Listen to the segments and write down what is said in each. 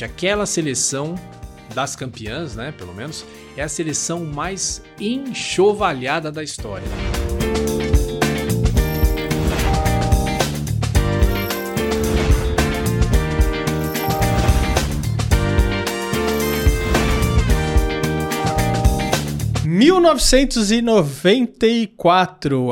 Aquela seleção das campeãs, né, pelo menos, é a seleção mais enxovalhada da história. 1994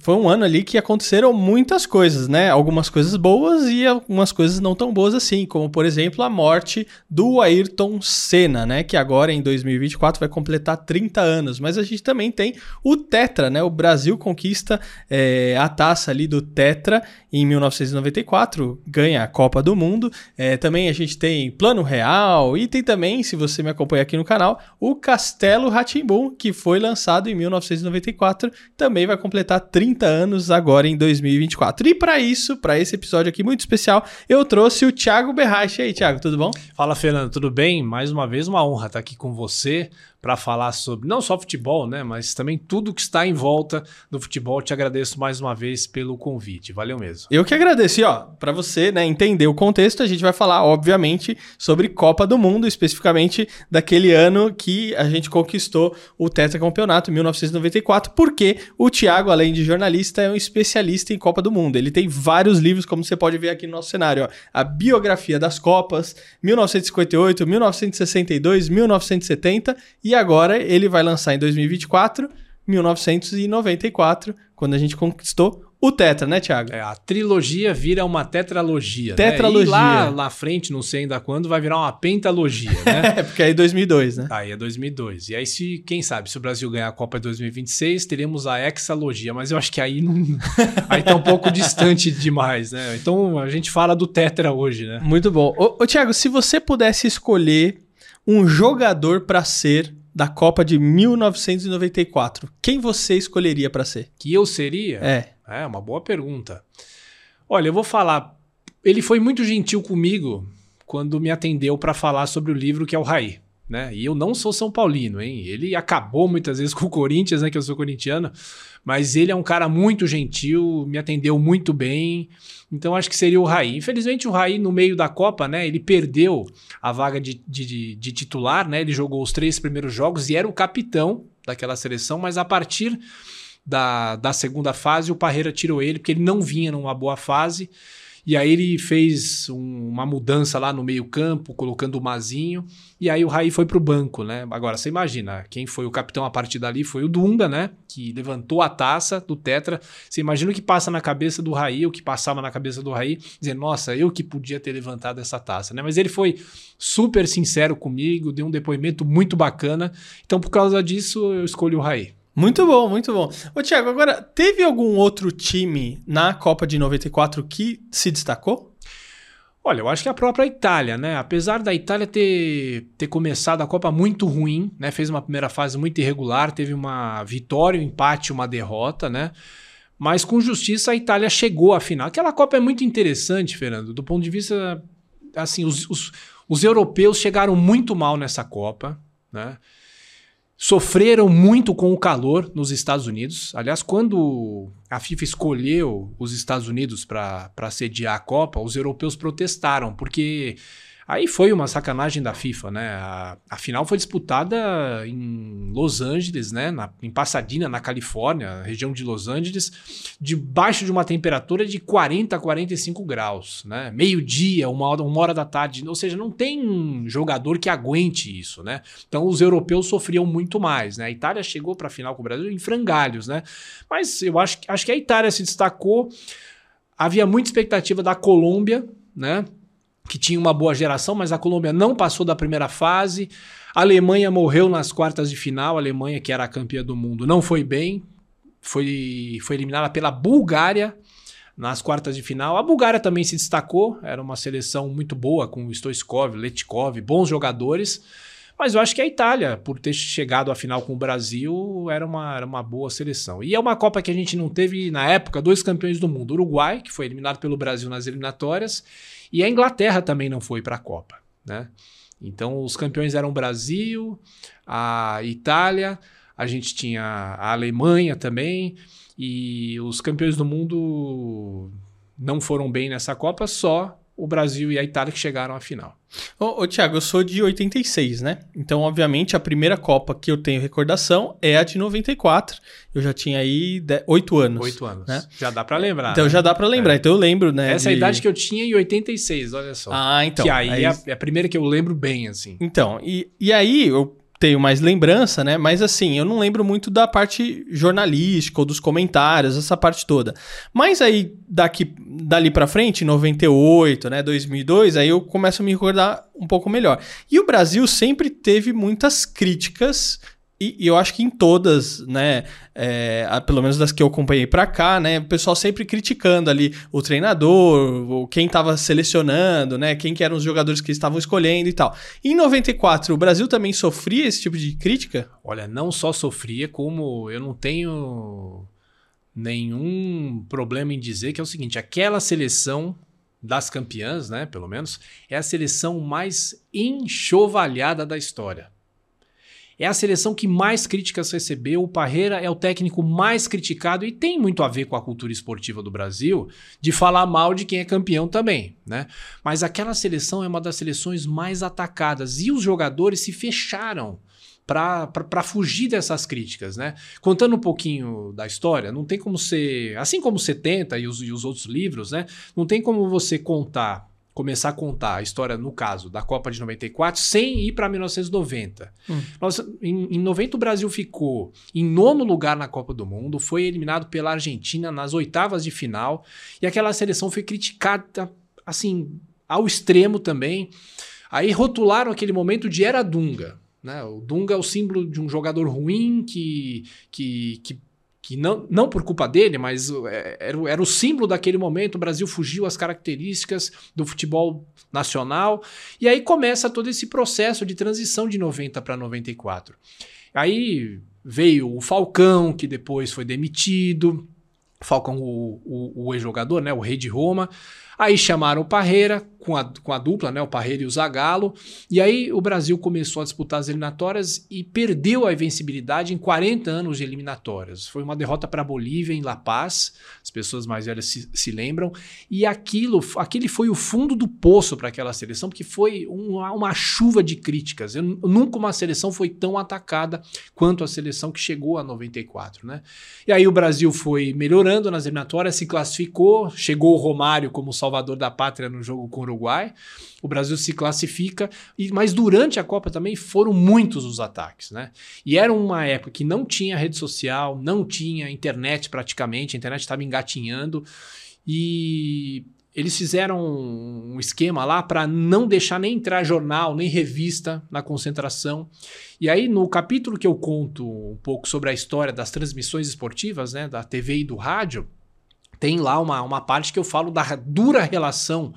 foi um ano ali que aconteceram muitas coisas, né? Algumas coisas boas e algumas coisas não tão boas assim, como por exemplo a morte do Ayrton Senna, né? Que agora em 2024 vai completar 30 anos. Mas a gente também tem o Tetra, né? O Brasil conquista é, a taça ali do Tetra em 1994, ganha a Copa do Mundo. É, também a gente tem Plano Real e tem também, se você me acompanha aqui no canal, o Castelo Ratimbum, que foi lançado em 1994, também vai completar 30 anos agora em 2024. E para isso, para esse episódio aqui muito especial, eu trouxe o Thiago Berrache. E aí, Thiago, tudo bom? Fala, Fernando, tudo bem? Mais uma vez uma honra estar aqui com você para falar sobre não só futebol, né, mas também tudo que está em volta do futebol. Te agradeço mais uma vez pelo convite. Valeu mesmo. Eu que agradeço. E, ó, para você, né, entender o contexto, a gente vai falar, obviamente, sobre Copa do Mundo, especificamente daquele ano que a gente conquistou o tetracampeonato, 1994, porque o Thiago, além de jornalista, é um especialista em Copa do Mundo. Ele tem vários livros, como você pode ver aqui no nosso cenário, ó, a biografia das Copas, 1958, 1962, 1970 e e agora ele vai lançar em 2024, 1994, quando a gente conquistou o Tetra, né, Thiago? É, a trilogia vira uma tetralogia. Tetralogia. Né? E lá na frente, não sei ainda quando, vai virar uma pentalogia, né? é, porque aí é 2002, né? Aí é 2002. E aí, se, quem sabe, se o Brasil ganhar a Copa em 2026, teremos a hexalogia. Mas eu acho que aí não. aí tá um pouco distante demais, né? Então a gente fala do Tetra hoje, né? Muito bom. Ô, ô Thiago, se você pudesse escolher um jogador para ser da Copa de 1994, quem você escolheria para ser? Que eu seria? É. É, uma boa pergunta. Olha, eu vou falar. Ele foi muito gentil comigo quando me atendeu para falar sobre o livro que é o Raí. Né? E eu não sou São Paulino, hein? Ele acabou muitas vezes com o Corinthians, né? Que eu sou corintiano, mas ele é um cara muito gentil, me atendeu muito bem. Então acho que seria o Raí. Infelizmente o Raí no meio da Copa, né, ele perdeu a vaga de, de, de, titular, né? Ele jogou os três primeiros jogos e era o capitão daquela seleção, mas a partir da, da segunda fase o Parreira tirou ele porque ele não vinha numa boa fase. E aí ele fez um, uma mudança lá no meio-campo, colocando o Mazinho, e aí o Raí foi pro banco, né? Agora, você imagina, quem foi o capitão a partir dali foi o Dunda, né? Que levantou a taça do Tetra. Você imagina o que passa na cabeça do Raí, o que passava na cabeça do Raí, dizer, nossa, eu que podia ter levantado essa taça, né? Mas ele foi super sincero comigo, deu um depoimento muito bacana. Então, por causa disso, eu escolhi o Raí. Muito bom, muito bom. Ô, Thiago, agora, teve algum outro time na Copa de 94 que se destacou? Olha, eu acho que a própria Itália, né? Apesar da Itália ter, ter começado a Copa muito ruim, né? Fez uma primeira fase muito irregular, teve uma vitória, um empate, uma derrota, né? Mas com justiça a Itália chegou à final. Aquela Copa é muito interessante, Fernando, do ponto de vista. Assim, os, os, os europeus chegaram muito mal nessa Copa, né? Sofreram muito com o calor nos Estados Unidos. Aliás, quando a FIFA escolheu os Estados Unidos para sediar a Copa, os europeus protestaram, porque Aí foi uma sacanagem da FIFA, né? A, a final foi disputada em Los Angeles, né? Na, em Pasadena, na Califórnia, região de Los Angeles, debaixo de uma temperatura de 40 a 45 graus, né? Meio-dia, uma hora, uma hora da tarde. Ou seja, não tem jogador que aguente isso, né? Então os europeus sofriam muito mais, né? A Itália chegou para a final com o Brasil em frangalhos, né? Mas eu acho, acho que a Itália se destacou. Havia muita expectativa da Colômbia, né? Que tinha uma boa geração, mas a Colômbia não passou da primeira fase. A Alemanha morreu nas quartas de final. A Alemanha, que era a campeã do mundo, não foi bem. Foi, foi eliminada pela Bulgária nas quartas de final. A Bulgária também se destacou. Era uma seleção muito boa, com Stoichkov, Letkov, bons jogadores. Mas eu acho que a Itália, por ter chegado à final com o Brasil, era uma, era uma boa seleção. E é uma Copa que a gente não teve, na época, dois campeões do mundo. Uruguai, que foi eliminado pelo Brasil nas eliminatórias, e a Inglaterra também não foi para a Copa, né? Então os campeões eram o Brasil, a Itália, a gente tinha a Alemanha também, e os campeões do mundo não foram bem nessa Copa, só o Brasil e a Itália que chegaram à final. Ô, ô Tiago, eu sou de 86, né? Então, obviamente, a primeira Copa que eu tenho recordação é a de 94. Eu já tinha aí 8 anos. 8 anos. Né? Já dá para lembrar. Então, né? já dá para lembrar. É. Então, eu lembro, né? Essa de... é a idade que eu tinha em 86, olha só. Ah, então. Que aí, aí... É, a, é a primeira que eu lembro bem, assim. Então, e, e aí eu tenho mais lembrança, né? Mas assim, eu não lembro muito da parte jornalística ou dos comentários, essa parte toda. Mas aí daqui dali para frente, 98, né, 2002, aí eu começo a me recordar um pouco melhor. E o Brasil sempre teve muitas críticas e, e, eu acho que em todas, né, é, pelo menos das que eu acompanhei para cá, né, o pessoal sempre criticando ali o treinador, quem estava selecionando, né, quem que eram os jogadores que estavam escolhendo e tal. Em 94, o Brasil também sofria esse tipo de crítica? Olha, não só sofria, como eu não tenho nenhum problema em dizer que é o seguinte, aquela seleção das campeãs, né, pelo menos, é a seleção mais enxovalhada da história. É a seleção que mais críticas recebeu. O Parreira é o técnico mais criticado e tem muito a ver com a cultura esportiva do Brasil de falar mal de quem é campeão também, né? Mas aquela seleção é uma das seleções mais atacadas e os jogadores se fecharam para fugir dessas críticas, né? Contando um pouquinho da história, não tem como ser, assim como 70 e os, e os outros livros, né? Não tem como você contar começar a contar a história, no caso, da Copa de 94, sem ir para 1990. Hum. Nós, em, em 90, o Brasil ficou em nono lugar na Copa do Mundo, foi eliminado pela Argentina nas oitavas de final, e aquela seleção foi criticada, assim, ao extremo também. Aí rotularam aquele momento de era Dunga. Né? O Dunga é o símbolo de um jogador ruim que, que, que que não, não por culpa dele, mas é, era, era o símbolo daquele momento. O Brasil fugiu às características do futebol nacional. E aí começa todo esse processo de transição de 90 para 94. Aí veio o Falcão, que depois foi demitido. Falcão, o, o, o ex-jogador, né, o rei de Roma. Aí chamaram o Parreira com a, com a dupla, né, o Parreira e o Zagallo. E aí o Brasil começou a disputar as eliminatórias e perdeu a invencibilidade em 40 anos de eliminatórias. Foi uma derrota para a Bolívia em La Paz, as pessoas mais velhas se, se, lembram. E aquilo, aquele foi o fundo do poço para aquela seleção, porque foi uma, uma chuva de críticas. Eu, nunca uma seleção foi tão atacada quanto a seleção que chegou a 94, né? E aí o Brasil foi melhorando nas eliminatórias, se classificou, chegou o Romário como salvador da pátria no jogo com Uruguai. O Brasil se classifica, e, mas durante a Copa também foram muitos os ataques, né? E era uma época que não tinha rede social, não tinha internet praticamente, a internet estava engatinhando e eles fizeram um esquema lá para não deixar nem entrar jornal, nem revista na concentração. E aí, no capítulo que eu conto um pouco sobre a história das transmissões esportivas, né, da TV e do rádio, tem lá uma, uma parte que eu falo da dura relação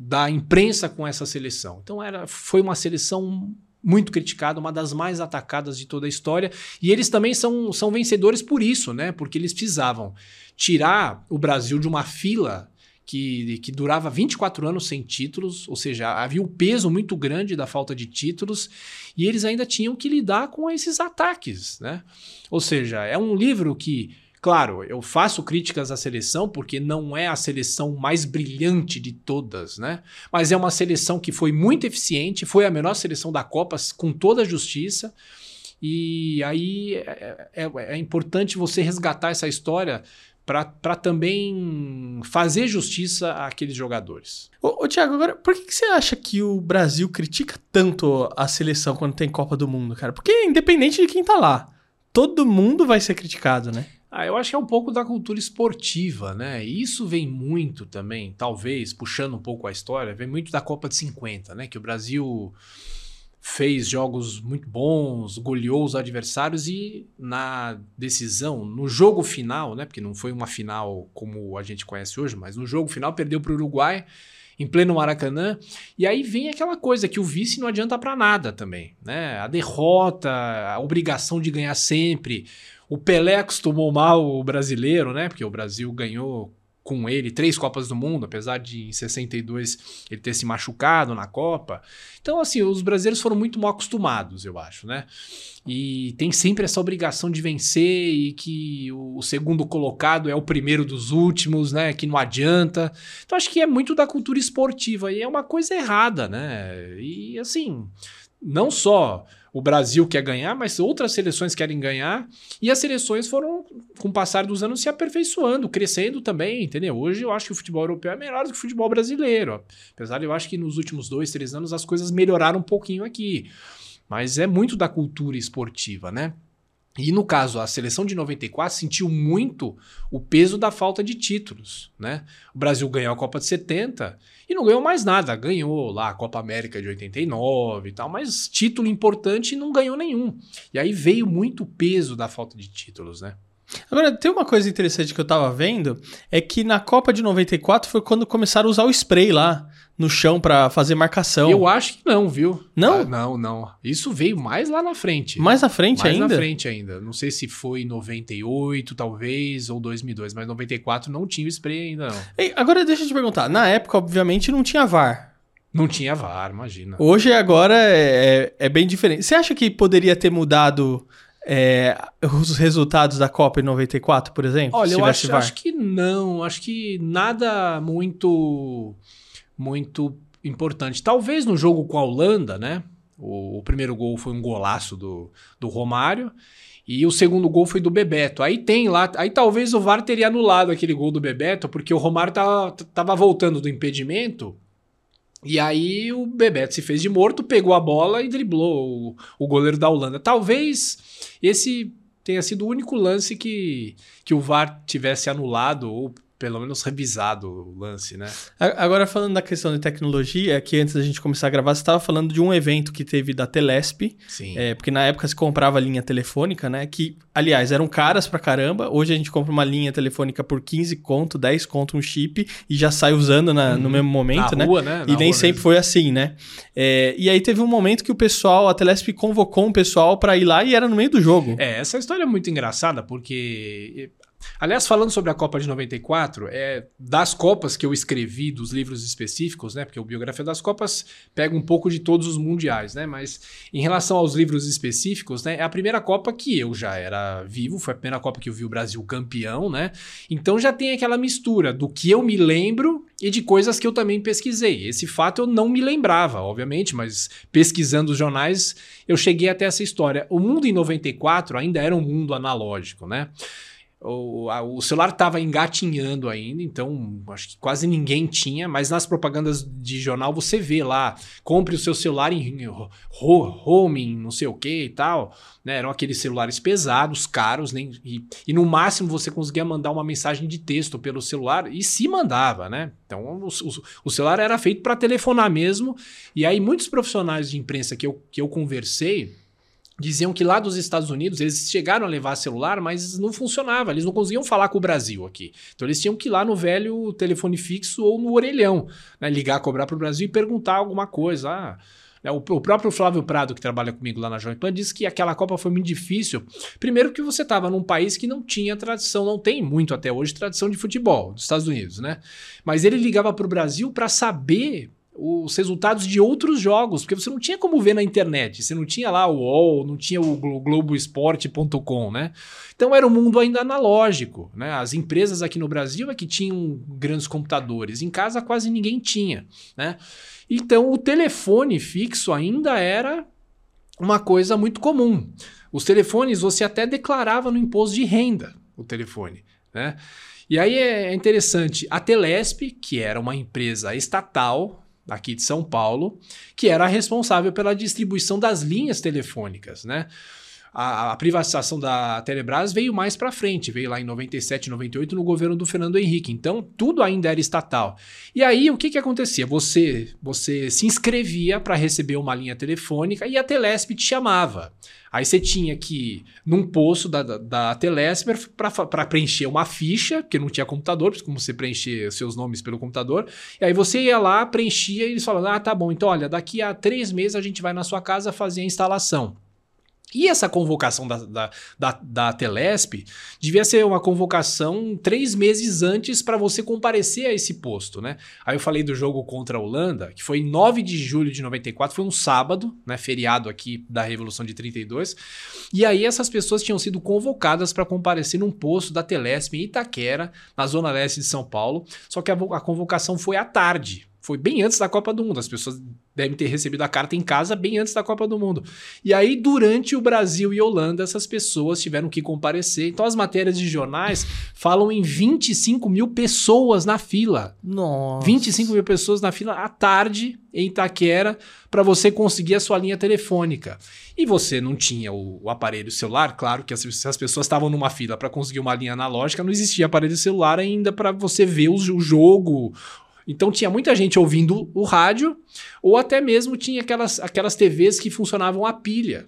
da imprensa com essa seleção. Então era, foi uma seleção muito criticada, uma das mais atacadas de toda a história. E eles também são, são vencedores por isso, né? Porque eles precisavam tirar o Brasil de uma fila que, que durava 24 anos sem títulos, ou seja, havia um peso muito grande da falta de títulos, e eles ainda tinham que lidar com esses ataques, né? Ou seja, é um livro que Claro, eu faço críticas à seleção porque não é a seleção mais brilhante de todas, né? Mas é uma seleção que foi muito eficiente, foi a melhor seleção da Copa com toda a justiça. E aí é, é, é importante você resgatar essa história para também fazer justiça àqueles jogadores. Ô, ô Tiago, agora, por que, que, você acha que o Brasil critica tanto a seleção quando tem Copa do Mundo, cara? Porque independente de quem tá lá, todo mundo vai ser criticado, né? Ah, eu acho que é um pouco da cultura esportiva, né? E isso vem muito também, talvez, puxando um pouco a história, vem muito da Copa de 50, né? Que o Brasil fez jogos muito bons, goleou os adversários e na decisão, no jogo final, né? Porque não foi uma final como a gente conhece hoje, mas no jogo final perdeu para o Uruguai em pleno Maracanã. E aí vem aquela coisa que o vice não adianta para nada também, né? A derrota, a obrigação de ganhar sempre o Pelé acostumou mal o brasileiro, né? Porque o Brasil ganhou com ele três Copas do Mundo, apesar de em 62 ele ter se machucado na Copa. Então, assim, os brasileiros foram muito mal acostumados, eu acho, né? E tem sempre essa obrigação de vencer e que o segundo colocado é o primeiro dos últimos, né? Que não adianta. Então, acho que é muito da cultura esportiva e é uma coisa errada, né? E, assim, não só o Brasil quer ganhar, mas outras seleções querem ganhar. E as seleções foram, com o passar dos anos, se aperfeiçoando, crescendo também, entendeu? Hoje eu acho que o futebol europeu é melhor do que o futebol brasileiro. Apesar de eu acho que nos últimos dois, três anos as coisas melhoraram um pouquinho aqui. Mas é muito da cultura esportiva, né? E no caso, a seleção de 94 sentiu muito o peso da falta de títulos, né? O Brasil ganhou a Copa de 70 e não ganhou mais nada. Ganhou lá a Copa América de 89 e tal, mas título importante não ganhou nenhum. E aí veio muito peso da falta de títulos, né? Agora, tem uma coisa interessante que eu tava vendo, é que na Copa de 94 foi quando começaram a usar o spray lá no chão para fazer marcação. Eu acho que não, viu? Não? Ah, não, não. Isso veio mais lá na frente. Mais na frente mais ainda? Mais na frente ainda. Não sei se foi em 98, talvez, ou 2002, mas 94 não tinha o spray ainda, não. Ei, agora deixa eu te perguntar. Na época, obviamente, não tinha VAR. Não tinha VAR, imagina. Hoje, agora, é, é bem diferente. Você acha que poderia ter mudado é, os resultados da Copa em 94, por exemplo? Olha, eu acho, acho, que não. Acho que nada muito muito importante. Talvez no jogo com a Holanda, né? O, o, primeiro gol foi um golaço do, do Romário. E o segundo gol foi do Bebeto. Aí tem lá. Aí talvez o VAR teria anulado aquele gol do Bebeto, porque o Romário tava, tava voltando do impedimento. E aí o Bebeto se fez de morto, pegou a bola e driblou o, o goleiro da Holanda. Talvez esse tenha sido o único lance que, que o VAR tivesse anulado, ou pelo menos revisado o lance, né? Agora, falando da questão de tecnologia, que antes da gente começar a gravar, você estava falando de um evento que teve da Telesp. Sim. É, porque na época se comprava linha telefônica, né? Que, aliás, eram caras pra caramba. Hoje a gente compra uma linha telefônica por 15 conto, 10 conto um chip e já sai usando na, no uhum. mesmo momento, na né? Rua, né? Na e nem sempre mesmo. foi assim, né? É, e aí teve um momento que o pessoal, a Telesp convocou um pessoal para ir lá e era no meio do jogo. É, essa história é muito engraçada porque Aliás, falando sobre a Copa de 94, é das Copas que eu escrevi, dos livros específicos, né? Porque o Biografia das Copas pega um pouco de todos os mundiais, né? Mas em relação aos livros específicos, né? É a primeira Copa que eu já era vivo, foi a primeira Copa que eu vi o Brasil campeão, né? Então já tem aquela mistura do que eu me lembro e de coisas que eu também pesquisei. Esse fato eu não me lembrava, obviamente, mas pesquisando os jornais eu cheguei até essa história. O mundo em 94 ainda era um mundo analógico, né? O, a, o celular estava engatinhando ainda, então acho que quase ninguém tinha, mas nas propagandas de jornal você vê lá, compre o seu celular em roaming, não sei o que e tal. Né? Eram aqueles celulares pesados, caros, nem, e, e, no máximo você conseguia mandar uma mensagem de texto pelo celular, e se mandava, né? Então o, o, o celular era feito para telefonar mesmo, e aí muitos profissionais de imprensa que eu, que eu conversei diziam que lá dos Estados Unidos eles chegaram a levar celular, mas não funcionava, eles não conseguiam falar com o Brasil aqui. Então eles tinham que ir lá no velho telefone fixo ou no orelhão, né, ligar, cobrar para o Brasil e perguntar alguma coisa. Ah, né, o, o, próprio Flávio Prado, que trabalha comigo lá na Jovem Pan, disse que aquela Copa foi muito difícil. Primeiro que você estava num país que não tinha tradição, não tem muito até hoje tradição de futebol, dos Estados Unidos, né? Mas ele ligava para o Brasil para saber os resultados de outros jogos, porque você não tinha como ver na internet, você não tinha lá o UOL, não tinha o Globoesporte.com, né? Então era um mundo ainda analógico, né? As empresas aqui no Brasil é que tinham grandes computadores, em casa quase ninguém tinha, né? Então o telefone fixo ainda era uma coisa muito comum. Os telefones você até declarava no imposto de renda, o telefone, né? E aí é interessante, a Telesp, que era uma empresa estatal, aqui de São Paulo, que era responsável pela distribuição das linhas telefônicas, né? A, a privatização da Telebrás veio mais para frente, veio lá em 97, 98 no governo do Fernando Henrique. Então, tudo ainda era estatal. E aí, o que, que acontecia? Você, você se inscrevia para receber uma linha telefônica e a Telesp te chamava. Aí você tinha que ir num poço da, da, da Telesp para preencher uma ficha, porque não tinha computador, como você preencher seus nomes pelo computador. E aí você ia lá, preenchia e eles falavam: Ah, tá bom, então olha, daqui a três meses a gente vai na sua casa fazer a instalação. E essa convocação da, da, da, da, Telesp devia ser uma convocação três meses antes para você comparecer a esse posto, né? Aí eu falei do jogo contra a Holanda, que foi em 9 de julho de 94, foi um sábado, né? Feriado aqui da Revolução de 32. E aí essas pessoas tinham sido convocadas para comparecer num posto da Telesp em Itaquera, na zona leste de São Paulo. Só que a, a convocação foi à tarde, foi bem antes da Copa do Mundo. As pessoas devem ter recebido a carta em casa bem antes da Copa do Mundo. E aí, durante o Brasil e Holanda, essas pessoas tiveram que comparecer. Então, as matérias de jornais falam em 25 mil pessoas na fila. Nossa. 25 mil pessoas na fila à tarde, em Itaquera, para você conseguir a sua linha telefônica. E você não tinha o, o aparelho celular, claro que as, as pessoas estavam numa fila para conseguir uma linha analógica, não existia aparelho celular ainda para você ver o, o jogo então tinha muita gente ouvindo o rádio, ou até mesmo tinha aquelas, aquelas TVs que funcionavam a pilha.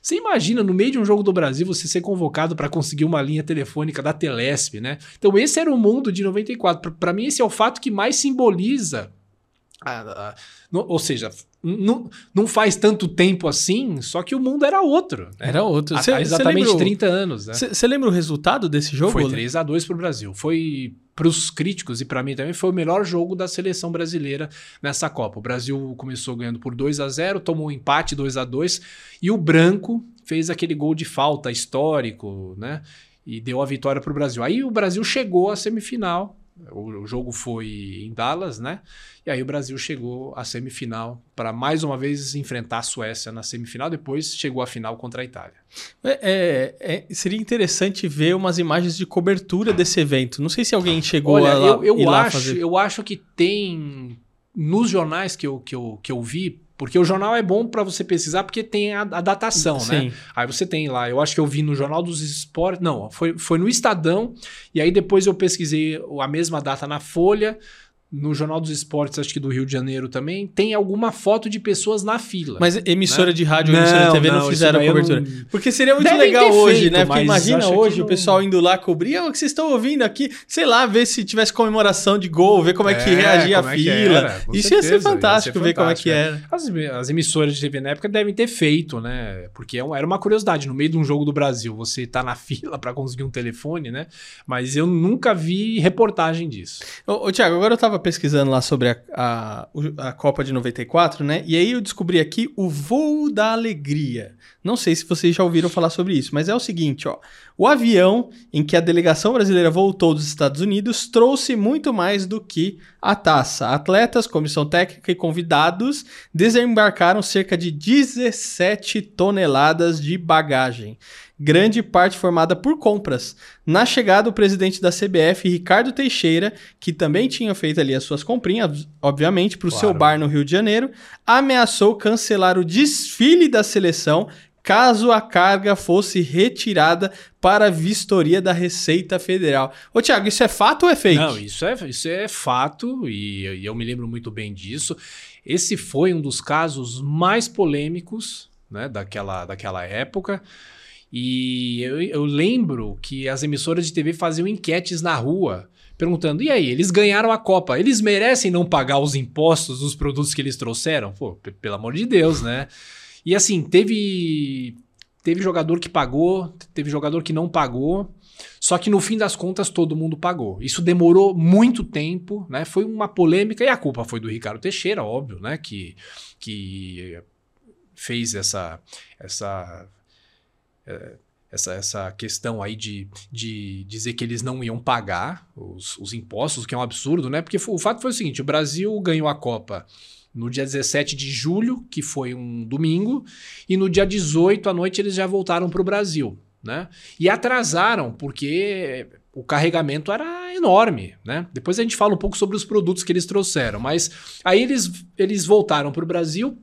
Você imagina, no meio de um jogo do Brasil, você ser convocado para conseguir uma linha telefônica da Telesp, né? Então, esse era o mundo de 94. Para mim, esse é o fato que mais simboliza. A, a, no, ou seja, não faz tanto tempo assim, só que o mundo era outro. Né? Era outro. Cê, Há exatamente lembra, 30 anos. Você né? lembra o resultado desse jogo? Foi 3 a 2 para o Brasil. Foi para os críticos e para mim também foi o melhor jogo da seleção brasileira nessa Copa. O Brasil começou ganhando por 2 a 0, tomou um empate 2 a 2 e o branco fez aquele gol de falta histórico, né? E deu a vitória para o Brasil. Aí o Brasil chegou à semifinal o, jogo foi em Dallas, né? E aí o Brasil chegou à semifinal para mais uma vez enfrentar a Suécia na semifinal. Depois chegou à final contra a Itália. É, é, é, seria interessante ver umas imagens de cobertura desse evento. Não sei se alguém chegou Olha, a lá, eu, eu ir lá acho, fazer. Eu acho que tem nos jornais que eu, que eu, que eu vi porque o jornal é bom para você pesquisar porque tem a, a datação, né? Sim. né? Aí você tem lá, eu acho que eu vi no Jornal dos Esportes, não, foi, foi no Estadão, e aí depois eu pesquisei a mesma data na Folha, no Jornal dos Esportes, acho que do Rio de Janeiro também, tem alguma foto de pessoas na fila. Mas emissora né? de rádio ou emissora de TV não, não fizeram a cobertura. Não... Porque seria muito Devem legal hoje, feito, né? Porque imagina hoje o pessoal indo lá cobrir, o que vocês estão ouvindo aqui, sei lá, ver se tivesse comemoração de gol, ver como é, é que reagia a é fila. Isso certeza, ia ser fantástico ia ser ver fantástico, como é que era. As, as, emissoras de TV na época devem ter feito, né? Porque é era uma curiosidade, no meio de um jogo do Brasil, você tá na fila para conseguir um telefone, né? Mas eu nunca vi reportagem disso. Ô, ô Tiago, agora eu tava pesquisando lá sobre a, a, a, Copa de 94, né? E aí eu descobri aqui o voo da alegria. Não sei se vocês já ouviram falar sobre isso, mas é o seguinte, ó. O avião em que a delegação brasileira voltou dos Estados Unidos trouxe muito mais do que a taça. Atletas, comissão técnica e convidados desembarcaram cerca de 17 toneladas de bagagem grande parte formada por compras. Na chegada, o presidente da CBF, Ricardo Teixeira, que também tinha feito ali as suas comprinhas, obviamente, para o claro. seu bar no Rio de Janeiro, ameaçou cancelar o desfile da seleção caso a carga fosse retirada para a vistoria da Receita Federal. Ô, Tiago, isso é fato ou é fake? Não, isso é, isso é fato e, e eu me lembro muito bem disso. Esse foi um dos casos mais polêmicos né, daquela, daquela época. E eu, eu lembro que as emissoras de TV faziam enquetes na rua perguntando: e aí, eles ganharam a Copa, eles merecem não pagar os impostos dos produtos que eles trouxeram? Pô, pelo amor de Deus, né? E assim, teve teve jogador que pagou, teve jogador que não pagou. Só que no fim das contas todo mundo pagou. Isso demorou muito tempo, né? Foi uma polêmica e a culpa foi do Ricardo Teixeira, óbvio, né? Que, que fez essa essa essa, essa questão aí de, de dizer que eles não iam pagar os, os impostos, o que é um absurdo, né? Porque o fato foi o seguinte: o Brasil ganhou a Copa no dia 17 de julho, que foi um domingo, e no dia 18 à noite eles já voltaram para o Brasil. Né? E atrasaram, porque o carregamento era enorme. Né? Depois a gente fala um pouco sobre os produtos que eles trouxeram. Mas aí eles, eles voltaram para o Brasil.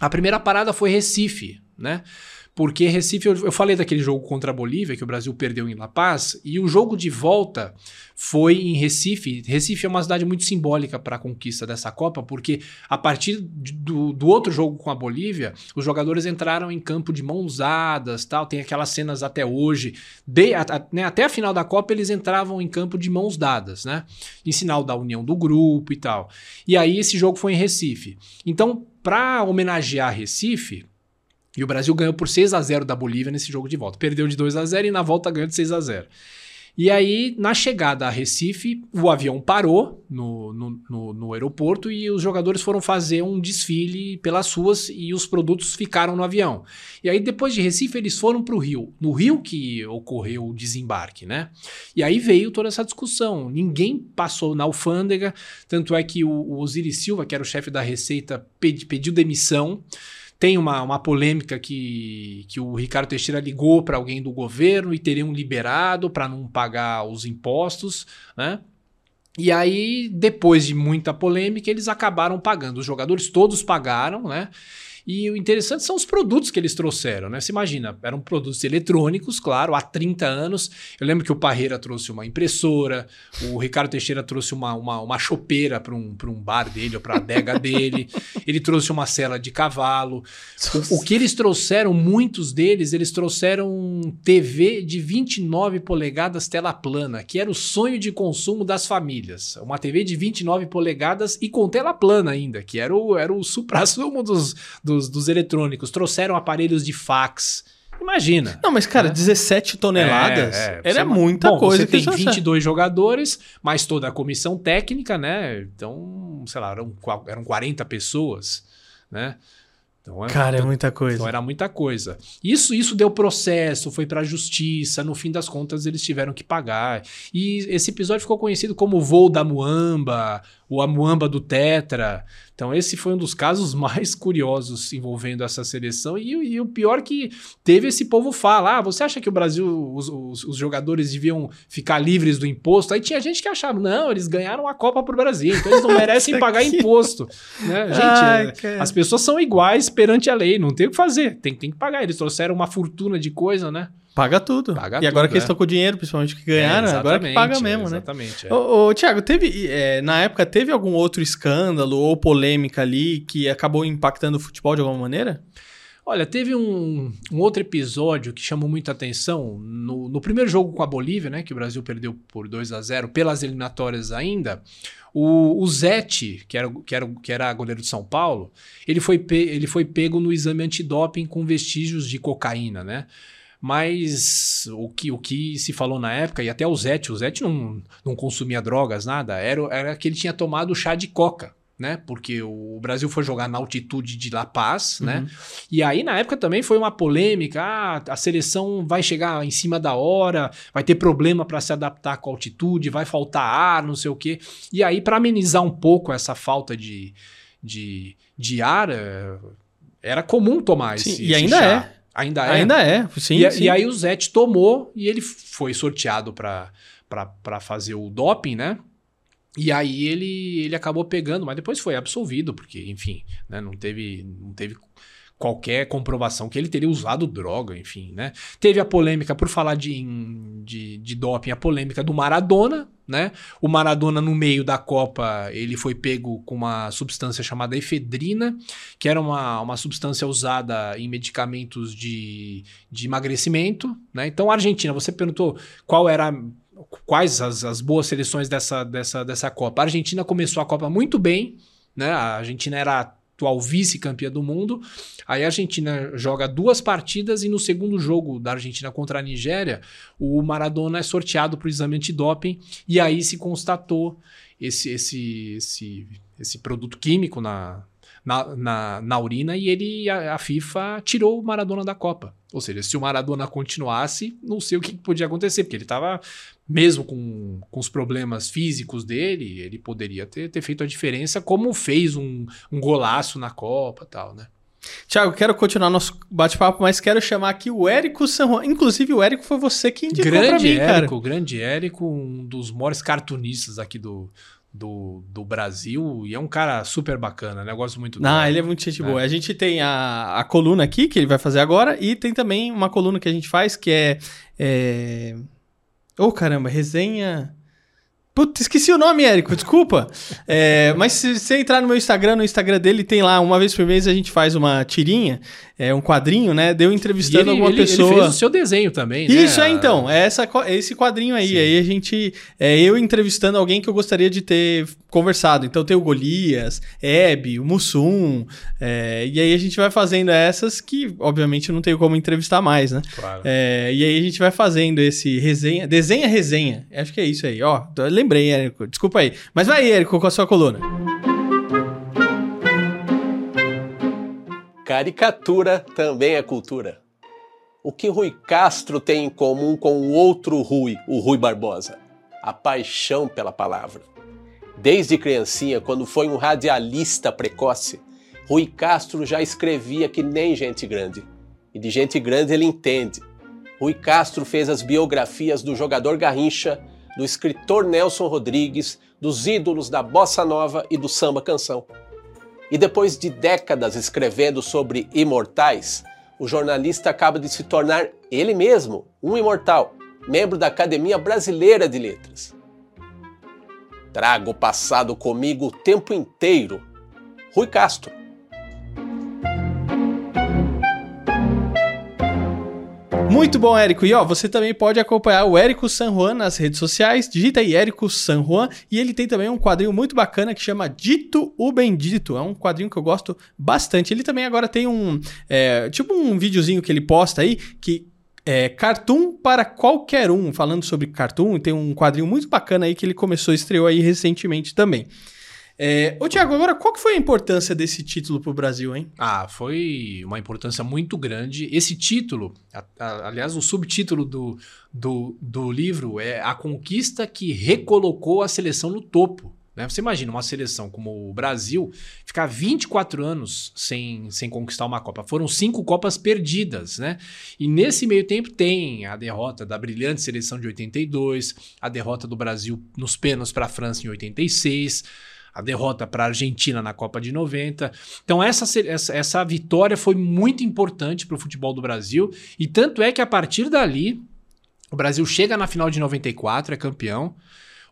A primeira parada foi Recife. Né? Porque Recife, eu, eu, falei daquele jogo contra a Bolívia, que o Brasil perdeu em La Paz, e o jogo de volta foi em Recife. Recife é uma cidade muito simbólica para a conquista dessa Copa, porque a partir do, do outro jogo com a Bolívia, os jogadores entraram em campo de mãos dadas, tal. Tem aquelas cenas até hoje. De, a, a, né, até a final da Copa, eles entravam em campo de mãos dadas, né? Em sinal da união do grupo e tal. E aí esse jogo foi em Recife. Então, para homenagear Recife, E o Brasil ganhou por 6 a 0 da Bolívia nesse jogo de volta. Perdeu de 2 a 0 e na volta ganhou de 6 a 0 e aí, na chegada a Recife, o avião parou no, no, no, no, aeroporto e os jogadores foram fazer um desfile pelas ruas e os produtos ficaram no avião. E aí, depois de Recife, eles foram para o Rio. No Rio que ocorreu o desembarque, né? E aí veio toda essa discussão. Ninguém passou na alfândega, tanto é que o, o Osiris Silva, que era o chefe da Receita, pedi, pediu demissão. Tem uma, uma polêmica que, que o Ricardo Teixeira ligou para alguém do governo e teriam liberado para não pagar os impostos, né? E aí, depois de muita polêmica, eles acabaram pagando. Os jogadores todos pagaram, né? E o interessante são os produtos que eles trouxeram, né? Você imagina, eram produtos eletrônicos, claro, há 30 anos. Eu lembro que o Parreira trouxe uma impressora, o Ricardo Teixeira trouxe uma, uma, uma chopeira para um, um bar dele ou para a adega dele, ele trouxe uma cela de cavalo. O, o, que eles trouxeram, muitos deles, eles trouxeram TV de 29 polegadas tela plana, que era o sonho de consumo das famílias. Uma TV de 29 polegadas e com tela plana ainda, que era o, era o supra-sumo dos, dos dos, dos eletrônicos, trouxeram aparelhos de fax. Imagina. Não, mas, cara, né? 17 toneladas é, é, era muita bom, coisa. Você tem 22 jogadores, mais toda a comissão técnica, né? Então, sei lá, eram, eram 40 pessoas, né? Então, é Cara, é muita coisa. Então era muita coisa. Isso, isso deu processo, foi para a justiça. No fim das contas, eles tiveram que pagar. E esse episódio ficou conhecido como o voo da Muamba, o a Muamba do Tetra. Então, esse foi um dos casos mais curiosos envolvendo essa seleção. E, e o pior que teve esse povo fala: ah, você acha que o Brasil, os, os, os, jogadores deviam ficar livres do imposto? Aí tinha gente que achava: não, eles ganharam a Copa pro Brasil, então eles não merecem pagar imposto. Né? Gente, Ai, é, as pessoas são iguais perante a lei, não tem o que fazer, tem, tem que pagar. Eles trouxeram uma fortuna de coisa, né? Paga tudo. Paga e agora que eles é. estão com dinheiro, principalmente que ganharam, é, agora que paga mesmo, né? Exatamente. É. Ô, ô, Tiago, teve, é, na época, teve algum outro escândalo ou polêmica ali que acabou impactando o futebol de alguma maneira? Olha, teve um, um, outro episódio que chamou muita atenção no, no, primeiro jogo com a Bolívia, né? Que o Brasil perdeu por 2 a 0 pelas eliminatórias ainda. O, o Zete, que era, que, era, que era goleiro de São Paulo, ele foi, pe, ele foi pego no exame antidoping com vestígios de cocaína, né? Mas o que, o que se falou na época, e até o Zete, o Zete não, não consumia drogas, nada, era, era que ele tinha tomado chá de coca. Né? Porque o Brasil foi jogar na altitude de La Paz, né? uhum. né? E aí, na época, também foi uma polêmica: ah, a seleção vai chegar em cima da hora, vai ter problema para se adaptar com a altitude, vai faltar ar, não sei o quê. E aí, para amenizar um pouco essa falta de, de, de ar, eh, era comum tomar Sim, esse, E ainda é. Ainda é? Ainda é, sim e, sim. e aí o Zete tomou e ele foi sorteado para fazer o doping, né? E aí ele, ele acabou pegando, mas depois foi absolvido, porque, enfim, né, não, teve, não teve qualquer comprovação que ele teria usado droga, enfim, né? Teve a polêmica, por falar de, de, de doping, a polêmica do Maradona, né? O Maradona, no meio da Copa, ele foi pego com uma substância chamada efedrina, que era uma, uma substância usada em medicamentos de, de emagrecimento, né? Então, Argentina, você perguntou qual era quais as, as boas seleções dessa, dessa, dessa Copa. A Argentina começou a Copa muito bem, né? A Argentina era atual vice-campeã do mundo. Aí a Argentina joga duas partidas e no segundo jogo da Argentina contra a Nigéria, o Maradona é sorteado para o exame antidoping e aí se constatou esse, esse, esse, esse produto químico na, na, na, na urina e ele a, a, FIFA tirou o Maradona da Copa. Ou seja, se o Maradona continuasse, não sei o que podia acontecer, porque ele estava, mesmo com, com os problemas físicos dele, ele poderia ter, ter feito a diferença, como fez um, um golaço na Copa tal, né? Tiago, quero continuar nosso bate-papo, mas quero chamar aqui o Érico San Juan. Inclusive, o Érico foi você que indicou grande pra mim, Érico, cara. Grande Érico, um dos maiores cartunistas aqui do, do, do Brasil e é um cara super bacana, né? Eu gosto muito dele. Ah, ele é muito gente boa. É. A gente tem a, a coluna aqui que ele vai fazer agora e tem também uma coluna que a gente faz que é. é... Oh, caramba, resenha. Putz, esqueci o nome, Érico, desculpa. É, mas se você entrar no meu Instagram, no Instagram dele, tem lá, uma vez por mês a gente faz uma tirinha é, um quadrinho, né? Deu entrevistando ele, alguma ele, pessoa. Ele fez o seu desenho também, né? Isso, é então. É essa, é esse quadrinho aí. Sim. Aí a gente. É eu entrevistando alguém que eu gostaria de ter conversado. Então tem o Golias, Hebe, o Mussum. É, e aí a gente vai fazendo essas que, obviamente, eu não tenho como entrevistar mais, né? Claro. É, e aí a gente vai fazendo esse resenha. Desenha resenha. Acho que é isso aí. Ó, lembrei, Érico. Desculpa aí. Mas vai, Érico, com a sua coluna. Caricatura também é cultura. O que Rui Castro tem em comum com o outro Rui, o Rui Barbosa? A paixão pela palavra. Desde criancinha, quando foi um radialista precoce, Rui Castro já escrevia que nem gente grande. E de gente grande ele entende. Rui Castro fez as biografias do jogador Garrincha, do escritor Nelson Rodrigues, dos ídolos da bossa nova e do samba canção. E depois de décadas escrevendo sobre imortais, o jornalista acaba de se tornar ele mesmo um imortal, membro da Academia Brasileira de Letras. Trago o passado comigo o tempo inteiro. Rui Castro. Muito bom, Érico. E ó, você também pode acompanhar o Érico San Juan nas redes sociais. Digita aí Érico San Juan. E ele tem também um quadrinho muito bacana que chama Dito o Bendito. É um quadrinho que eu gosto bastante. Ele também agora tem um. É, tipo um videozinho que ele posta aí que é, Cartoon para qualquer um, falando sobre cartoon, tem um quadrinho muito bacana aí que ele começou, estreou aí recentemente também. É, ô Tiago, agora qual que foi a importância desse título para o Brasil, hein? Ah, foi uma importância muito grande. Esse título, a, a, aliás, o subtítulo do, do, do livro é A Conquista que Recolocou a Seleção no Topo. Né? Você imagina uma seleção como o Brasil ficar 24 anos sem, sem conquistar uma Copa. Foram cinco Copas perdidas, né? E nesse meio tempo tem a derrota da brilhante seleção de 82, a derrota do Brasil nos pênaltis para a França em 86 a derrota para a Argentina na Copa de 90. Então, essa, essa, essa vitória foi muito importante para o futebol do Brasil. E tanto é que a partir dali, o Brasil chega na final de 94, é campeão.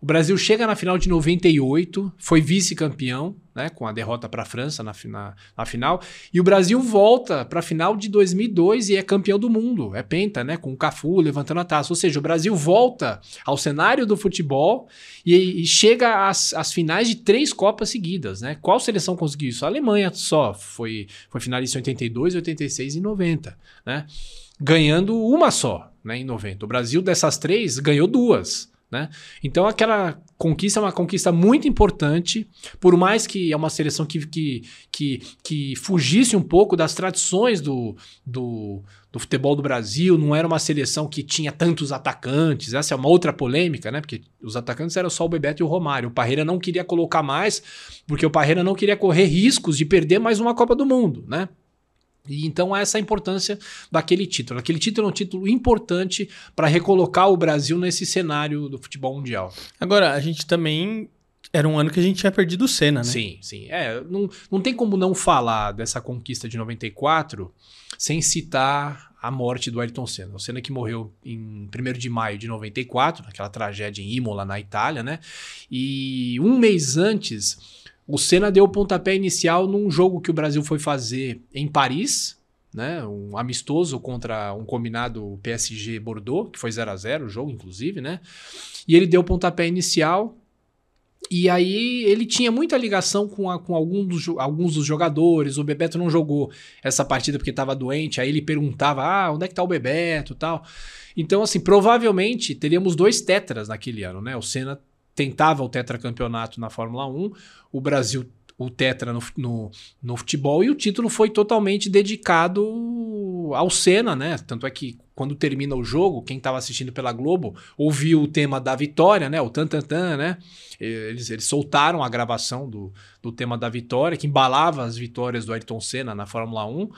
O Brasil chega na final de 98, foi vice-campeão, né, com a derrota para a França na, na, na, final. E o Brasil volta para a final de 2002 e é campeão do mundo. É penta, né, com o Cafu levantando a taça. Ou seja, o Brasil volta ao cenário do futebol e, e chega às, às, finais de três Copas seguidas. Né? Qual seleção conseguiu isso? A Alemanha só foi, foi finalista em 82, 86 e 90. Né? Ganhando uma só né, em 90. O Brasil, dessas três, ganhou duas. Né? Então aquela conquista é uma conquista muito importante, por mais que é uma seleção que, que, que, que fugisse um pouco das tradições do, do, do, futebol do Brasil, não era uma seleção que tinha tantos atacantes, essa é uma outra polêmica, né? Porque os atacantes eram só o Bebeto e o Romário. O Parreira não queria colocar mais, porque o Parreira não queria correr riscos de perder mais uma Copa do Mundo, né? E então essa é a importância daquele título. Aquele título é um título importante para recolocar o Brasil nesse cenário do futebol mundial. Agora, a gente também era um ano que a gente tinha perdido o Senna, né? Sim, sim. É, não, não tem como não falar dessa conquista de 94 sem citar a morte do Ayrton Senna. O Senna que morreu em 1 de maio de 94, naquela tragédia em Imola, na Itália, né? E um mês antes o Senna deu o pontapé inicial num jogo que o Brasil foi fazer em Paris, né? Um amistoso contra um combinado PSG Bordeaux, que foi 0 a 0 o jogo, inclusive, né? E ele deu o pontapé inicial. E aí ele tinha muita ligação com, a, com algum dos, alguns dos jogadores. O Bebeto não jogou essa partida porque estava doente. Aí ele perguntava: ah, onde é que tá o Bebeto tal. Então, assim, provavelmente teríamos dois tetras naquele ano, né? O Senna tentava o tetracampeonato na Fórmula 1, o Brasil o Tetra no, no, no, futebol e o título foi totalmente dedicado ao Senna, né? Tanto é que quando termina o jogo, quem estava assistindo pela Globo ouviu o tema da vitória, né? O tan tan tan, né? Eles, eles soltaram a gravação do, do tema da vitória, que embalava as vitórias do Ayrton Senna na Fórmula 1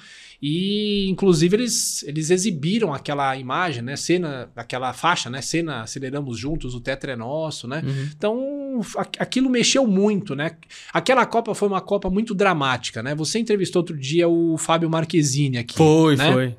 e inclusive eles, eles exibiram aquela imagem, né? Cena, aquela faixa, né? Cena, aceleramos juntos, o tetra é nosso, né? Uhum. Então aquilo mexeu muito, né? Aquela Copa foi uma Copa muito dramática, né? Você entrevistou outro dia o Fábio Marquezine aqui. Foi, né? foi.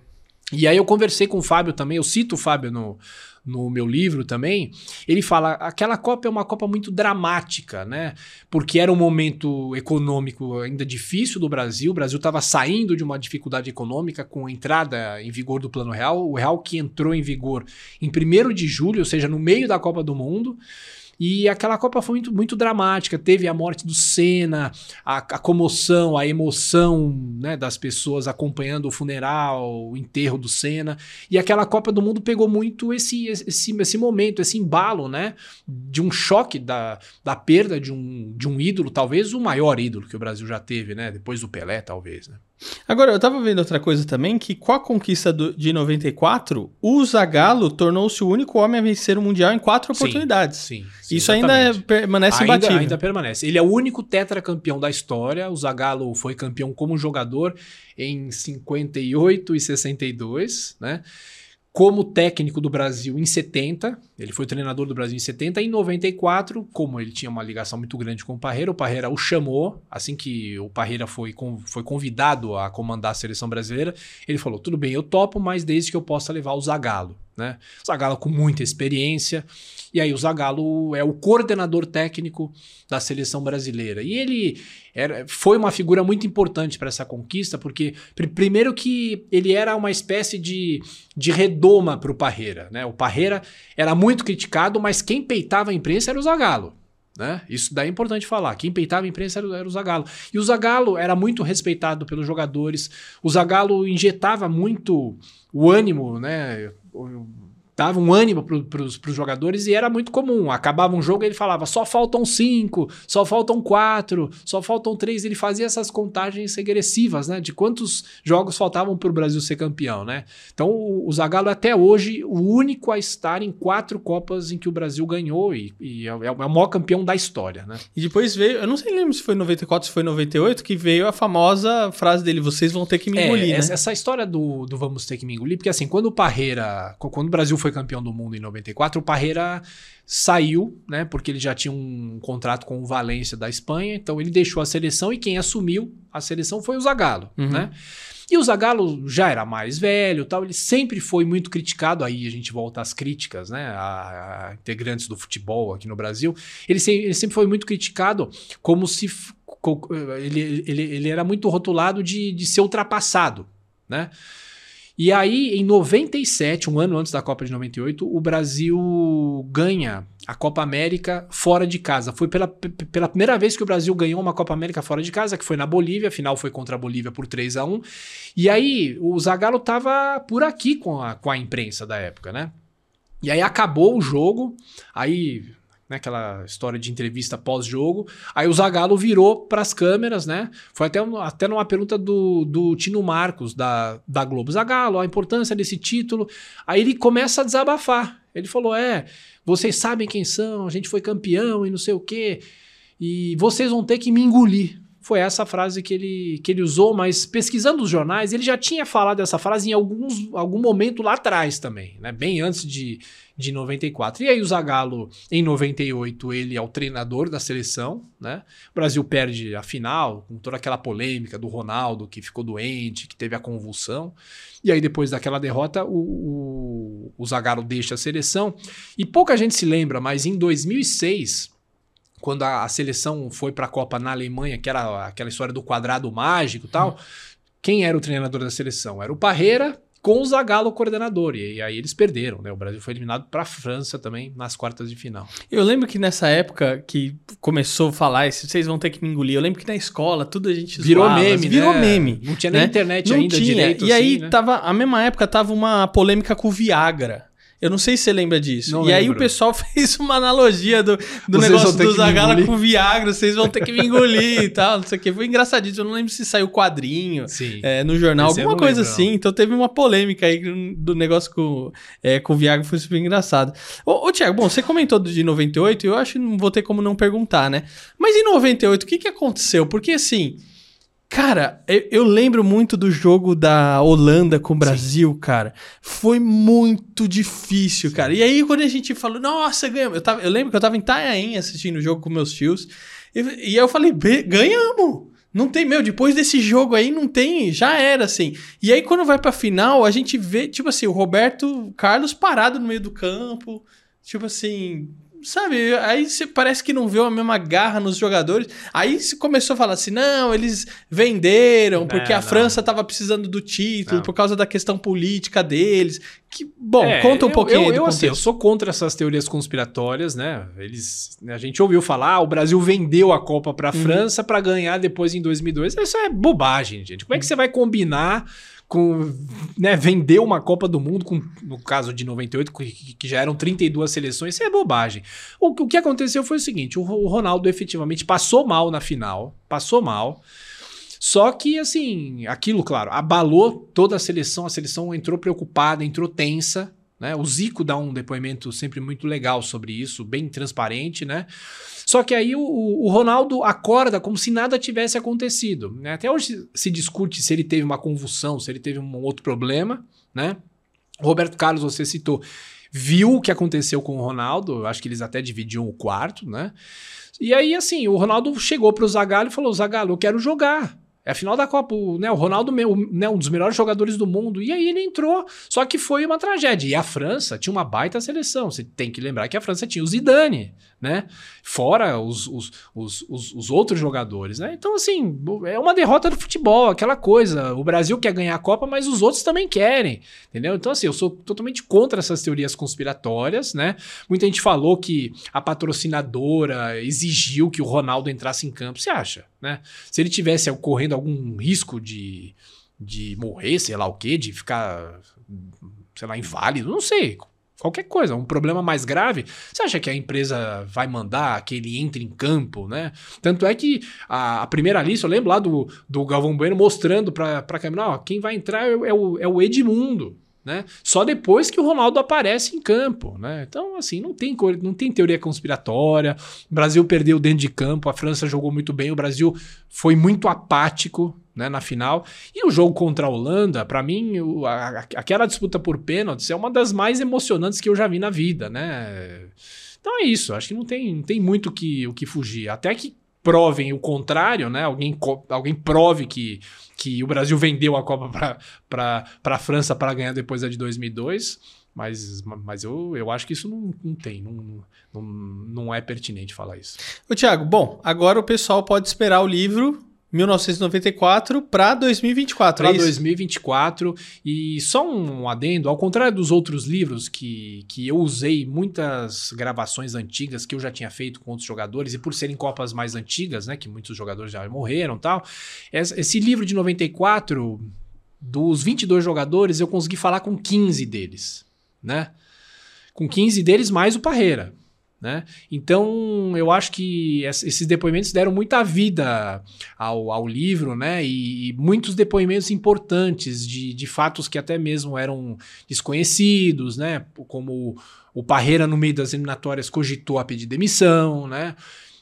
E aí eu conversei com o Fábio também, eu cito o Fábio no, no meu livro também, ele fala aquela Copa é uma Copa muito dramática, né? Porque era um momento econômico ainda difícil do Brasil. O Brasil estava saindo de uma dificuldade econômica com a entrada em vigor do Plano Real. O Real que entrou em vigor em 1 de julho, ou seja, no meio da Copa do Mundo. E aquela Copa foi muito, muito dramática. Teve a morte do Senna, a, a comoção, a emoção né, das pessoas acompanhando o funeral, o enterro do Senna. E aquela Copa do Mundo pegou muito esse, esse, esse momento, esse embalo, né? De um choque da, da perda de um, de um ídolo, talvez o maior ídolo que o Brasil já teve, né? Depois do Pelé, talvez, né? Agora, eu tava vendo outra coisa também, que com a conquista do, de 94, o Zagallo tornou-se o único homem a vencer o Mundial em quatro oportunidades. Sim, sim Isso ainda é, permanece ainda, imbatível. Ainda permanece. Ele é o único tetracampeão da história. O Zagallo foi campeão como jogador em 58 e 62, né? Como técnico do Brasil em 70, ele foi treinador do Brasil em 70, em 94, como ele tinha uma ligação muito grande com o Parreira, o Parreira o chamou, assim que o Parreira foi, foi convidado a comandar a seleção brasileira, ele falou, tudo bem, eu topo, mas desde que eu possa levar o Zagallo, né? Zagallo com muita experiência, e aí o Zagallo é o coordenador técnico da seleção brasileira. E ele era, foi uma figura muito importante para essa conquista, porque pr primeiro que ele era uma espécie de, de redoma para o Parreira. Né? O Parreira era muito criticado, mas quem peitava a imprensa era o Zagallo. Né? Isso daí é importante falar. Quem peitava a imprensa era, era o Zagallo. E o Zagallo era muito respeitado pelos jogadores. O Zagallo injetava muito o ânimo, né? oyun dava um ânimo para os jogadores e era muito comum. Acabava um jogo e ele falava: só faltam cinco, só faltam quatro, só faltam três. Ele fazia essas contagens regressivas, né? De quantos jogos faltavam para o Brasil ser campeão, né? Então o, o Zagallo é até hoje o único a estar em quatro Copas em que o Brasil ganhou e, e é, é, o maior campeão da história, né? E depois veio, eu não sei lembro se foi 94, se foi 98, que veio a famosa frase dele: vocês vão ter que me engolir. É, né? essa, essa história do, do vamos ter que me engolir, porque assim, quando o Parreira, quando o Brasil foi campeão do mundo em 94, o Parreira saiu, né? Porque ele já tinha um contrato com o Valência da Espanha, então ele deixou a seleção e quem assumiu a seleção foi o Zagallo, uhum. né? E o Zagallo já era mais velho, tal, ele sempre foi muito criticado, aí a gente volta às críticas, né, a, a integrantes do futebol aqui no Brasil, ele, se, ele sempre foi muito criticado como se ele, ele, ele era muito rotulado de, de ser ultrapassado, né? E aí, em 97, um ano antes da Copa de 98, o Brasil ganha a Copa América fora de casa. Foi pela, pela primeira vez que o Brasil ganhou uma Copa América fora de casa, que foi na Bolívia, a final foi contra a Bolívia por 3 a 1 E aí, o Zagallo tava por aqui com a, com a imprensa da época, né? E aí acabou o jogo, aí né, aquela história de entrevista pós-jogo. Aí o Zagallo virou para as câmeras, né? Foi até, até numa pergunta do, do Tino Marcos, da, da Globo. Zagallo, a importância desse título. Aí ele começa a desabafar. Ele falou: É, vocês sabem quem são, a gente foi campeão e não sei o quê. E vocês vão ter que me engolir. Foi essa frase que ele, que ele usou, mas pesquisando os jornais, ele já tinha falado essa frase em alguns, algum momento lá atrás também, né? Bem antes de, de 94. E aí o Zagallo, em 98, ele é o treinador da seleção, né? O Brasil perde a final, com toda aquela polêmica do Ronaldo, que ficou doente, que teve a convulsão. E aí, depois daquela derrota, o, o, o Zagallo deixa a seleção. E pouca gente se lembra, mas em 2006 quando a, a seleção foi para a Copa na Alemanha, que era aquela história do quadrado mágico e tal, hum. quem era o treinador da seleção? Era o Parreira com o Zagallo coordenador. E, e aí eles perderam, né? O Brasil foi eliminado para a França também nas quartas de final. Eu lembro que nessa época que começou a falar, vocês vão ter que me engolir. Eu lembro que na escola tudo a gente virou zoava, meme, virou né? meme. Não tinha nem né? internet Não ainda tinha. direito. E assim, aí né? tava a mesma época tava uma polêmica com o Viagra. Eu não sei se você lembra disso. Não e aí lembro. o pessoal fez uma analogia do, do Vocês negócio do Zagala com Viagra, vocês vão ter que me engolir e tal, não sei o que. Foi engraçadíssimo. Eu não lembro se saiu quadrinho é, no jornal, Esse alguma não coisa lembro, assim. Então teve uma polêmica aí do negócio com, é, com o Viagra, foi super engraçado. Ô, ô Tiago, bom, você comentou de 98 e eu acho que não vou ter como não perguntar, né? Mas em 98, o que, que aconteceu? Porque assim. Cara, eu, eu lembro muito do jogo da Holanda com o Brasil, cara. Foi muito difícil, cara. E aí, quando a gente falou, nossa, ganhamos. Eu, tava, eu lembro que eu tava em Itanhaém assistindo o jogo com meus tios. E, e eu falei, "Be- ganhamos! Não tem, meu, depois desse jogo aí não tem, já era assim. E aí quando vai pra final, a gente vê, tipo assim, o Roberto Carlos parado no meio do campo, tipo assim, sabe? Aí você parece que não vê a mesma garra nos jogadores. Aí você começou a falar assim: não, eles venderam porque É, a não. França tava precisando do título, Não. por causa da questão política deles. Que, bom, É, conta um eu- pouquinho eu, eu, assim, eu sou contra essas teorias conspiratórias, né? Eles, a gente ouviu falar, ah, o Brasil vendeu a Copa para a Uhum. França para ganhar depois em 2002. Isso é bobagem, gente. Como é que você vai combinar com, né, vender uma Copa do Mundo com, no caso de 98, que, que já eram 32 seleções? Isso é bobagem. O, o que aconteceu foi o seguinte, o, o Ronaldo efetivamente passou mal na final, passou mal. Só que, assim, aquilo, claro, abalou toda a seleção. A seleção entrou preocupada, entrou tensa. Né? O Zico dá um depoimento sempre muito legal sobre isso, bem transparente, né? Só que aí o, o Ronaldo acorda como se nada tivesse acontecido. Né? Até hoje se discute se ele teve uma convulsão, se ele teve um outro problema, né? O Roberto Carlos, você citou, viu o que aconteceu com o Ronaldo. Acho que eles até dividiam o quarto, né? E aí, assim, o Ronaldo chegou pro Zagallo e falou: Zagallo, eu quero jogar. É a final da Copa, o, né, o Ronaldo, meu, né, um dos melhores jogadores do mundo. E aí ele entrou. Só que foi uma tragédia. E a França tinha uma baita seleção. Você tem que lembrar que a França tinha o Zidane, né? Fora os, os, os, os, os outros jogadores, né? Então, assim, é uma derrota do futebol, aquela coisa. O Brasil quer ganhar a Copa, mas os outros também querem, entendeu? Então, assim, eu sou totalmente contra essas teorias conspiratórias, né? Muita gente falou que a patrocinadora exigiu que o Ronaldo entrasse em campo. Você acha, né? Se ele tivesse correndo algum risco de, de morrer, sei lá o quê, de ficar, sei lá, inválido, não sei. Qualquer coisa, um problema mais grave, você acha que a empresa vai mandar que ele entre em campo, né? Tanto é que a, a primeira lista, eu lembro lá do, do Galvão Bueno mostrando pra, pra câmera, quem vai entrar é, é o, é o Edmundo, né? Só depois que o Ronaldo aparece em campo, né? Então, assim, não tem, não tem teoria conspiratória. O Brasil perdeu dentro de campo, a França jogou muito bem, o Brasil foi muito apático, né, na final. E o jogo contra a Holanda, pra mim, o- a- aquela disputa por pênaltis é uma das mais emocionantes que eu já vi na vida, né? Então é isso, acho que não tem, não tem muito que, o que fugir. Até que provem o contrário, né? Alguém, alguém prove que, que o Brasil vendeu a Copa para a França para ganhar depois da de 2002. Mas, mas eu, eu acho que isso não, não tem, não, não, não é pertinente falar isso. Ô, Thiago, bom, agora o pessoal pode esperar o livro 1994 para 2024, Para é isso? 2024. E só um adendo, ao contrário dos outros livros que, que eu usei muitas gravações antigas que eu já tinha feito com outros jogadores, e por serem Copas mais antigas, né? Que muitos jogadores já morreram tal. Esse livro de 94, dos 22 jogadores, eu consegui falar com 15 deles, né? Com 15 deles mais o Parreira. Né? Então, eu acho que es- esses depoimentos deram muita vida ao, ao livro, né? E, e muitos depoimentos importantes de, de fatos que até mesmo eram desconhecidos, né? Como o Parreira, no meio das eliminatórias, cogitou a pedir demissão, né?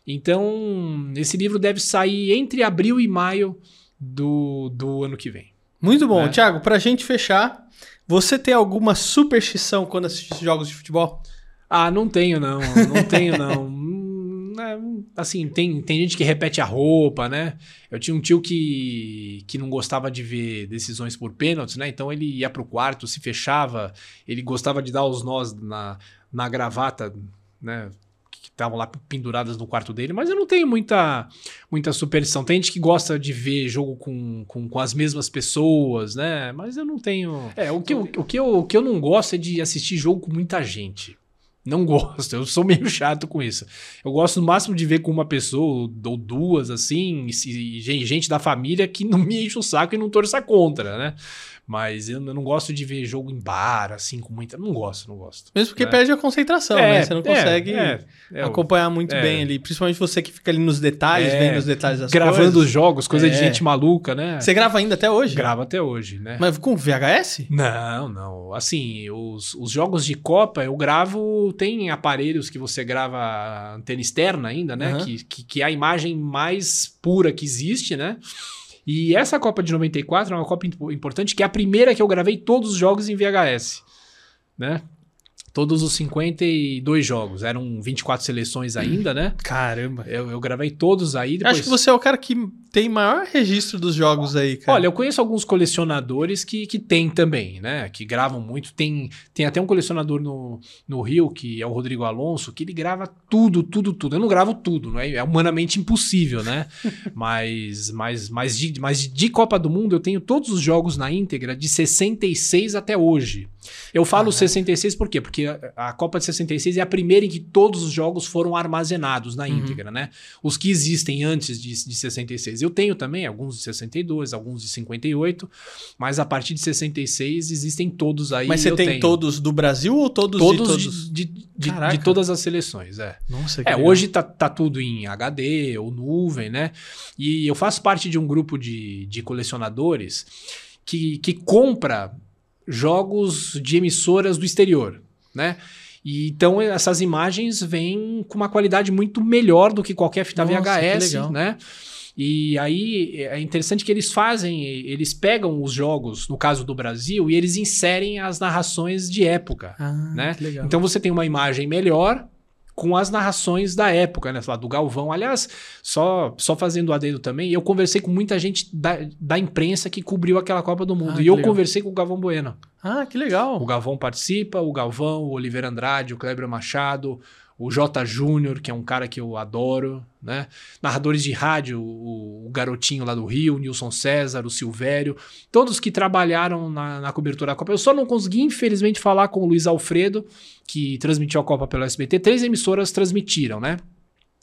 Então, esse livro deve sair entre abril e maio do, do ano que vem. Muito bom. É. Thiago, pra gente fechar, você tem alguma superstição quando assiste jogos de futebol? Ah, não tenho não, não tenho não. Hum, é, assim, tem, tem gente que repete a roupa, né? Eu tinha um tio que, que não gostava de ver decisões por pênaltis, né? Então ele ia pro quarto, se fechava, ele gostava de dar os nós na, na gravata, né? Que estavam lá penduradas no quarto dele, mas eu não tenho muita, muita superstição. Tem gente que gosta de ver jogo com, com, com as mesmas pessoas, né? Mas eu não tenho. É, o que, eu, o, que eu, o que eu não gosto é de assistir jogo com muita gente. Não gosto, eu sou meio chato com isso. Eu gosto no máximo de ver com uma pessoa ou duas, assim, e gente da família que não me enche o saco e não torça contra, né? Mas eu não gosto de ver jogo em bar, assim, com muita. Não gosto, não gosto. Mesmo porque É. perde a concentração, né? Você não consegue é, é, acompanhar muito é. bem ali. Principalmente você que fica ali nos detalhes, É, vendo os detalhes das Gravando os coisas. jogos, coisa de É. gente maluca, né? Você grava ainda até hoje? grava até hoje, né? Mas com VHS? Não, não. Assim, os, os jogos de Copa eu gravo. Tem aparelhos que você grava antena externa ainda, né? Aham. Que, que, que é a imagem mais pura que existe, né? E essa Copa de 94 é uma Copa impo- importante, que é a primeira que eu gravei todos os jogos em VHS, né? Todos os 52 jogos. Eram 24 seleções ainda, né? Caramba. Eu, eu gravei todos aí. Depois... Acho que você é o cara que tem maior registro dos jogos aí, cara. Olha, eu conheço alguns colecionadores que, que tem também, né? Que gravam muito. Tem, tem até um colecionador no, no Rio, que é o Rodrigo Alonso, que ele grava tudo, tudo, tudo. Eu não gravo tudo, não é? É humanamente impossível, né? mas, mas, mas, de, mas de Copa do Mundo eu tenho todos os jogos na íntegra de 66 até hoje. Eu falo ah, 66 por quê? Porque a, a, Copa de 66 é a primeira em que todos os jogos foram armazenados na uhum. íntegra, né? Os que existem antes de, de 66. Eu tenho também alguns de 62, alguns de 58, mas a partir de 66 existem todos aí. Mas você tem tenho. todos do Brasil ou todos, todos de todos? De, de, de, de todas as seleções, é. Nossa, que É, legal. hoje tá, tá tudo em HD ou nuvem, né? E eu faço parte de um grupo de, de colecionadores que, que compra jogos de emissoras do exterior, né? E, então essas imagens vêm com uma qualidade muito melhor do que qualquer fita Nossa, VHS, né? E aí é interessante que eles fazem, eles pegam os jogos, no caso do Brasil, e eles inserem as narrações de época, ah, né? Então você tem uma imagem melhor, com as narrações da época, né? Lá, do Galvão. Aliás, só, só fazendo o adendo também, eu conversei com muita gente da, da imprensa que cobriu aquela Copa do Mundo. Ah, e eu legal. conversei com o Galvão Bueno. Ah, que legal. O Galvão participa, o Galvão, o Oliveira Andrade, o Kleber Machado, o J. Júnior, que é um cara que eu adoro, né? Narradores de rádio, o, o, garotinho lá do Rio, o Nilson César, o Silvério, todos que trabalharam na, na, cobertura da Copa. Eu só não consegui, infelizmente, falar com o Luiz Alfredo, que transmitiu a Copa pelo SBT. Três emissoras transmitiram, né?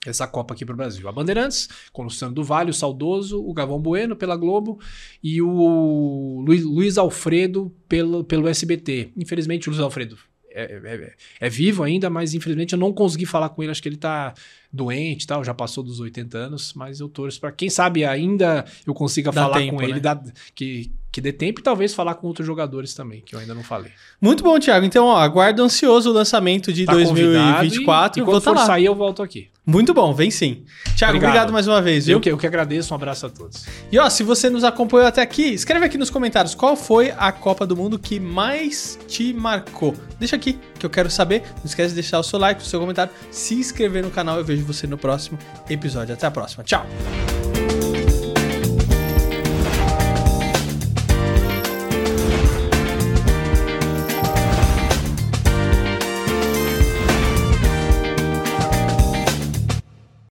Essa Copa aqui para o Brasil. A Bandeirantes, com o Luciano do Vale, o Saudoso, o Gavão Bueno pela Globo e o Luiz, Alfredo pelo, pelo SBT. Infelizmente, o Luiz Alfredo é, é, é, vivo ainda, mas infelizmente eu não consegui falar com ele. Acho que ele tá doente tal, já passou dos 80 anos, mas eu torço para quem sabe ainda eu consiga dá falar tempo, com ele, né? dá, que, que dê tempo e talvez falar com outros jogadores também, que eu ainda não falei. Muito bom, Thiago. Então, ó, aguardo ansioso o lançamento de tá 2024. E, e quando for sair, eu volto aqui. Muito bom, vem sim. Thiago, obrigado, obrigado mais uma vez, viu? Eu que, eu que agradeço, um abraço a todos. E ó, se você nos acompanhou até aqui, escreve aqui nos comentários qual foi a Copa do Mundo que mais te marcou. Deixa aqui, que eu quero saber. Não esquece de deixar o seu like, o seu comentário, se inscrever no canal. Eu vejo você no próximo episódio. Até a próxima. Tchau!